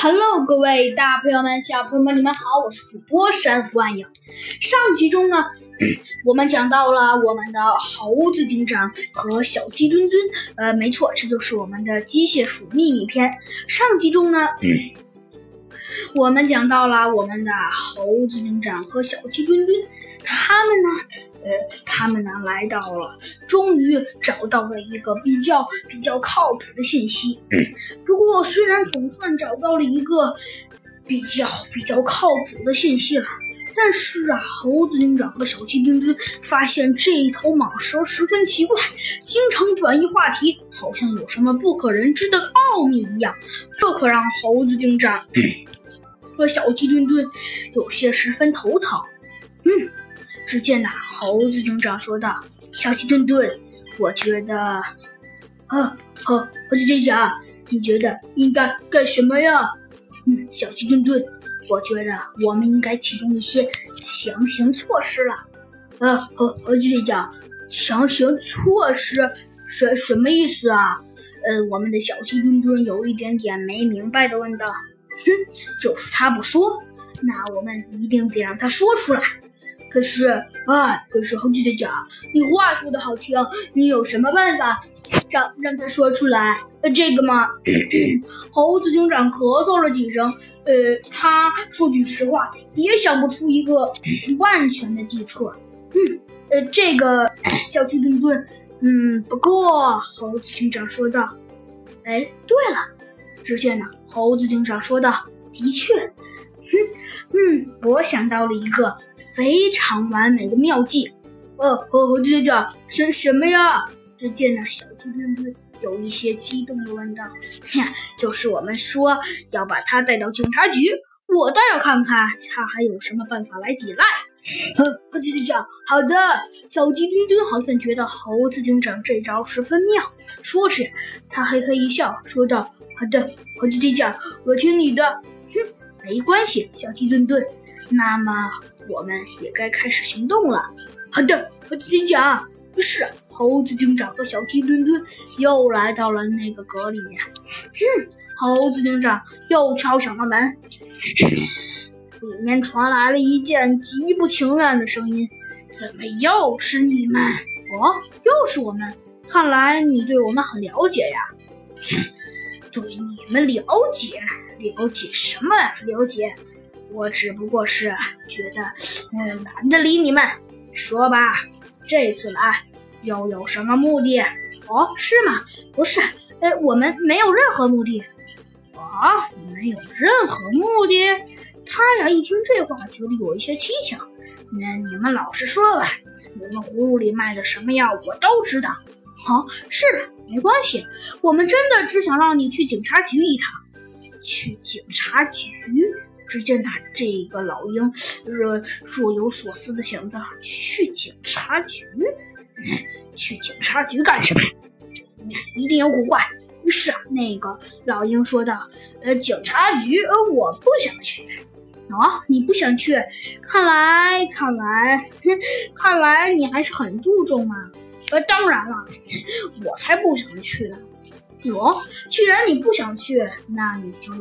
Hello，各位大朋友们、小朋友们，你们好，我是主播山万影。上集中呢，我们讲到了我们的猴子警长和小鸡墩墩，呃，没错，这就是我们的机械鼠秘密篇。上集中呢，我们讲到了我们的猴子警长和小鸡墩墩，他们呢，呃，他们呢来到了，终于找到了一个比较比较靠谱的信息。不过，虽然总算找到了一个比较比较靠谱的信息了，但是啊，猴子警长和小鸡墩墩发现这一头蟒蛇十分奇怪，经常转移话题，好像有什么不可人知的奥秘一样。这可让猴子警长和小鸡墩墩有些十分头疼。嗯，只见呐，猴子警长说道：“小鸡墩墩，我觉得，呵呵，猴子警长。”你觉得应该干什么呀？嗯，小鸡墩墩，我觉得我们应该启动一些强行措施了。呃，猴猴子警长，强行措施什什么意思啊？呃，我们的小鸡墩墩有一点点没明白的问道。哼，就是他不说，那我们一定得让他说出来。可是，哎，可是猴子警长，你话说的好听，你有什么办法？让让他说出来，呃，这个嘛，猴子警长咳嗽了几声，呃，他说句实话，也想不出一个万全的计策。嗯，呃，这个小鸡墩墩，嗯，不过猴子警长说道，哎，对了，只见呢，猴子警长说道，的确，哼嗯，我想到了一个非常完美的妙计。呃，猴子警长，什什么呀？只见那小鸡墩墩有一些激动地问道：“呀，就是我们说要把他带到警察局，我倒要看看他还有什么办法来抵赖。”猴子警长，好的。小鸡墩墩好像觉得猴子警长这招十分妙，说着，他嘿嘿一笑，说道：“好的，猴子警长，我听你的。”哼，没关系，小鸡墩墩。那么我们也该开始行动了。好的，猴子警长。不是。猴子警长和小鸡墩墩又来到了那个阁里面。哼，猴子警长又敲响了门，里面传来了一件极不情愿的声音：“怎么又是你们？哦，又是我们！看来你对我们很了解呀。”“对你们了解？了解什么呀？了解？我只不过是觉得，嗯，懒得理你们。说吧，这次来。”又有什么目的？哦，是吗？不是，呃，我们没有任何目的。啊，没有任何目的？他呀，一听这话，觉得有一些蹊跷。那你们老实说吧，你们葫芦里卖的什么药，我都知道。好，是吧？没关系，我们真的只想让你去警察局一趟。去警察局？只见他这个老鹰若若有所思的想着，去警察局。去警察局干什么？这里面一定有古怪。于是啊，那个老鹰说道：“呃，警察局，呃，我不想去。啊，你不想去？看来，看来，看来你还是很注重啊。呃，当然了，我才不想去呢。哟，既然你不想去，那你就老。”